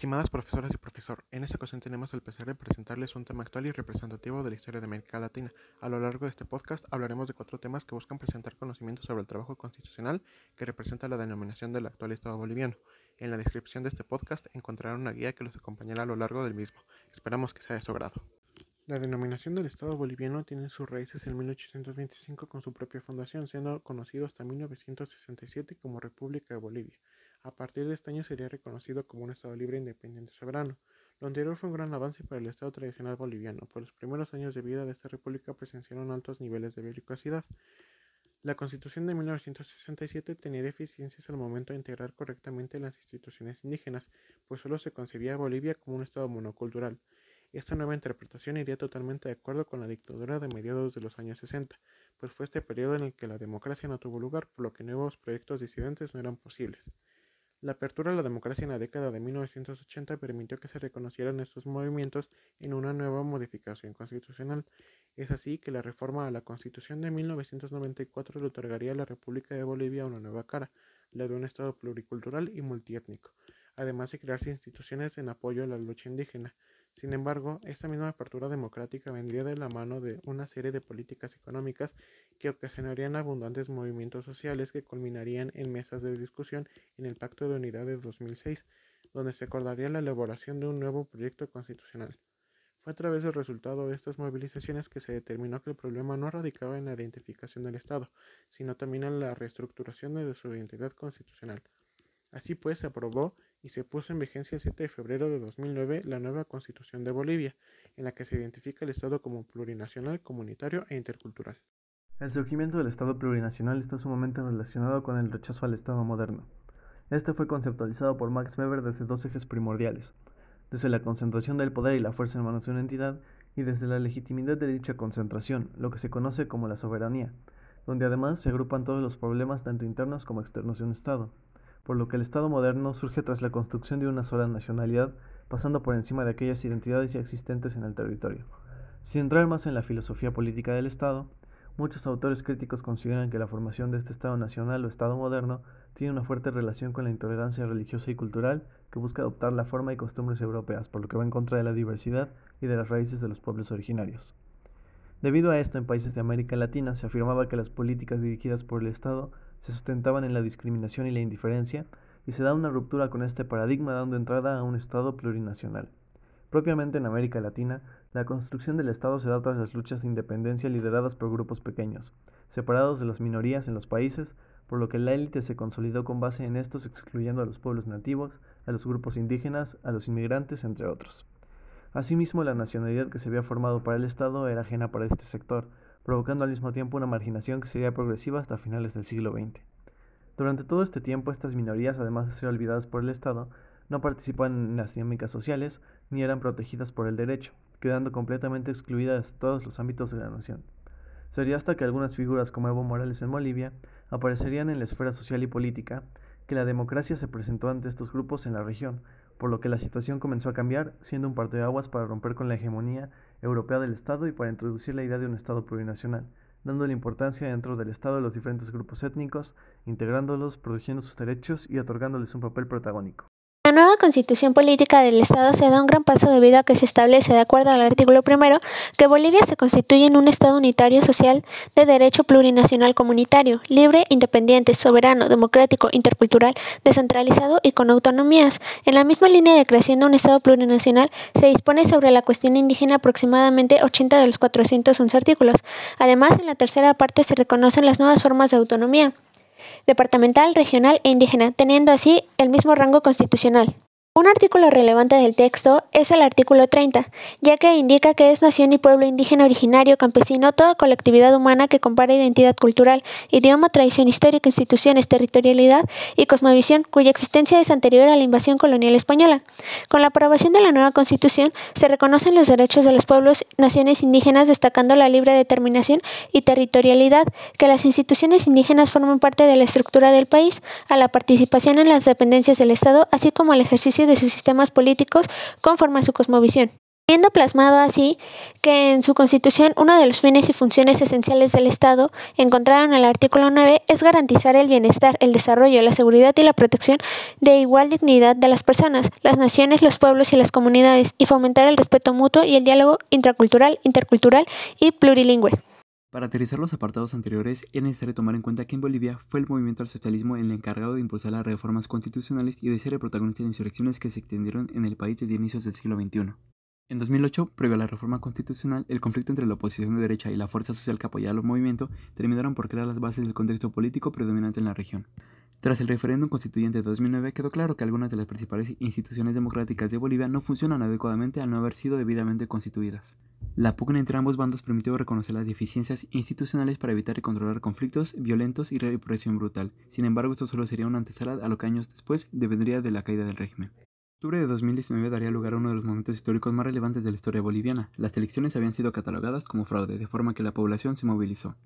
Estimadas profesoras y profesor, en esta ocasión tenemos el placer de presentarles un tema actual y representativo de la historia de América Latina. A lo largo de este podcast hablaremos de cuatro temas que buscan presentar conocimientos sobre el trabajo constitucional que representa la denominación del actual Estado boliviano. En la descripción de este podcast encontrarán una guía que los acompañará a lo largo del mismo. Esperamos que sea de su agrado. La denominación del Estado boliviano tiene sus raíces en 1825 con su propia fundación, siendo conocido hasta 1967 como República de Bolivia. A partir de este año sería reconocido como un Estado libre, independiente y soberano. Lo anterior fue un gran avance para el Estado tradicional boliviano, pues los primeros años de vida de esta república presenciaron altos niveles de belicosidad. La Constitución de 1967 tenía deficiencias al momento de integrar correctamente las instituciones indígenas, pues solo se concebía a Bolivia como un Estado monocultural. Esta nueva interpretación iría totalmente de acuerdo con la dictadura de mediados de los años 60, pues fue este periodo en el que la democracia no tuvo lugar, por lo que nuevos proyectos disidentes no eran posibles. La apertura a la democracia en la década de 1980 permitió que se reconocieran estos movimientos en una nueva modificación constitucional. Es así que la reforma a la Constitución de 1994 le otorgaría a la República de Bolivia una nueva cara, la de un Estado pluricultural y multiétnico, además de crearse instituciones en apoyo a la lucha indígena. Sin embargo, esta misma apertura democrática vendría de la mano de una serie de políticas económicas que ocasionarían abundantes movimientos sociales que culminarían en mesas de discusión en el Pacto de Unidad de 2006, donde se acordaría la elaboración de un nuevo proyecto constitucional. Fue a través del resultado de estas movilizaciones que se determinó que el problema no radicaba en la identificación del Estado, sino también en la reestructuración de su identidad constitucional. Así pues, se aprobó y se puso en vigencia el 7 de febrero de 2009 la nueva Constitución de Bolivia, en la que se identifica el Estado como plurinacional, comunitario e intercultural. El surgimiento del Estado plurinacional está sumamente relacionado con el rechazo al Estado moderno. Este fue conceptualizado por Max Weber desde dos ejes primordiales, desde la concentración del poder y la fuerza en manos de una entidad y desde la legitimidad de dicha concentración, lo que se conoce como la soberanía, donde además se agrupan todos los problemas tanto internos como externos de un Estado por lo que el Estado moderno surge tras la construcción de una sola nacionalidad, pasando por encima de aquellas identidades ya existentes en el territorio. Sin entrar más en la filosofía política del Estado, muchos autores críticos consideran que la formación de este Estado nacional o Estado moderno tiene una fuerte relación con la intolerancia religiosa y cultural que busca adoptar la forma y costumbres europeas, por lo que va en contra de la diversidad y de las raíces de los pueblos originarios. Debido a esto, en países de América Latina se afirmaba que las políticas dirigidas por el Estado se sustentaban en la discriminación y la indiferencia, y se da una ruptura con este paradigma dando entrada a un Estado plurinacional. Propiamente en América Latina, la construcción del Estado se da tras las luchas de independencia lideradas por grupos pequeños, separados de las minorías en los países, por lo que la élite se consolidó con base en estos excluyendo a los pueblos nativos, a los grupos indígenas, a los inmigrantes, entre otros. Asimismo, la nacionalidad que se había formado para el Estado era ajena para este sector, provocando al mismo tiempo una marginación que sería progresiva hasta finales del siglo XX. Durante todo este tiempo, estas minorías, además de ser olvidadas por el Estado, no participaban en las dinámicas sociales ni eran protegidas por el derecho, quedando completamente excluidas de todos los ámbitos de la nación. Sería hasta que algunas figuras como Evo Morales en Bolivia aparecerían en la esfera social y política que la democracia se presentó ante estos grupos en la región, por lo que la situación comenzó a cambiar, siendo un parteaguas para romper con la hegemonía europea del Estado y para introducir la idea de un Estado plurinacional, dándole importancia dentro del Estado a los diferentes grupos étnicos, integrándolos, protegiendo sus derechos y otorgándoles un papel protagónico. La nueva constitución política del Estado se da un gran paso debido a que se establece, de acuerdo al artículo primero, que Bolivia se constituye en un Estado unitario social de derecho plurinacional comunitario, libre, independiente, soberano, democrático, intercultural, descentralizado y con autonomías. En la misma línea de creación de un Estado plurinacional se dispone sobre la cuestión indígena aproximadamente 80 de los 411 artículos. Además, en la tercera parte se reconocen las nuevas formas de autonomía departamental, regional e indígena, teniendo así el mismo rango constitucional. Un artículo relevante del texto es el artículo 30, ya que indica que es nación y pueblo indígena originario, campesino, toda colectividad humana que compara identidad cultural, idioma, tradición histórica, instituciones, territorialidad y cosmovisión, cuya existencia es anterior a la invasión colonial española. Con la aprobación de la nueva Constitución se reconocen los derechos de los pueblos, naciones indígenas, destacando la libre determinación y territorialidad, que las instituciones indígenas forman parte de la estructura del país, a la participación en las dependencias del Estado, así como al ejercicio de sus sistemas políticos conforme a su cosmovisión. Viendo plasmado así que en su constitución uno de los fines y funciones esenciales del Estado, encontrado en el artículo 9, es garantizar el bienestar, el desarrollo, la seguridad y la protección de igual dignidad de las personas, las naciones, los pueblos y las comunidades, y fomentar el respeto mutuo y el diálogo intracultural, intercultural y plurilingüe. Para aterrizar los apartados anteriores, es necesario tomar en cuenta que en Bolivia fue el movimiento al socialismo el encargado de impulsar las reformas constitucionales y de ser el protagonista de insurrecciones que se extendieron en el país desde inicios del siglo XXI. En 2008, previo a la reforma constitucional, el conflicto entre la oposición de derecha y la fuerza social que apoyaba al movimiento terminaron por crear las bases del contexto político predominante en la región. Tras el referéndum constituyente de 2009, quedó claro que algunas de las principales instituciones democráticas de Bolivia no funcionan adecuadamente al no haber sido debidamente constituidas. La pugna entre ambos bandos permitió reconocer las deficiencias institucionales para evitar y controlar conflictos violentos y represión brutal. Sin embargo, esto solo sería una antesala a lo que años después devendría de la caída del régimen. Octubre de 2019 daría lugar a uno de los momentos históricos más relevantes de la historia boliviana. Las elecciones habían sido catalogadas como fraude, de forma que la población se movilizó.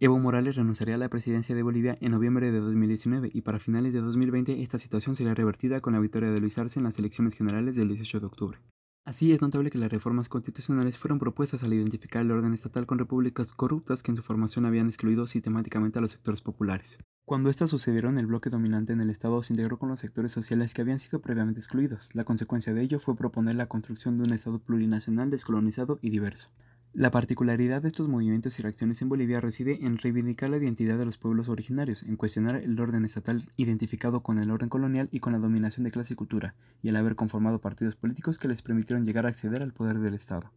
Evo Morales renunciaría a la presidencia de Bolivia en noviembre de 2019 y para finales de 2020 esta situación sería revertida con la victoria de Luis Arce en las elecciones generales del 18 de octubre. Así es notable que las reformas constitucionales fueron propuestas al identificar el orden estatal con repúblicas corruptas que en su formación habían excluido sistemáticamente a los sectores populares. Cuando estas sucedieron, el bloque dominante en el Estado se integró con los sectores sociales que habían sido previamente excluidos. La consecuencia de ello fue proponer la construcción de un Estado plurinacional descolonizado y diverso. La particularidad de estos movimientos y reacciones en Bolivia reside en reivindicar la identidad de los pueblos originarios, en cuestionar el orden estatal identificado con el orden colonial y con la dominación de clase y cultura, y el haber conformado partidos políticos que les permitieron llegar a acceder al poder del Estado.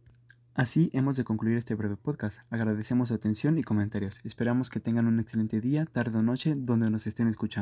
Así hemos de concluir este breve podcast. Agradecemos su atención y comentarios. Esperamos que tengan un excelente día, tarde o noche donde nos estén escuchando.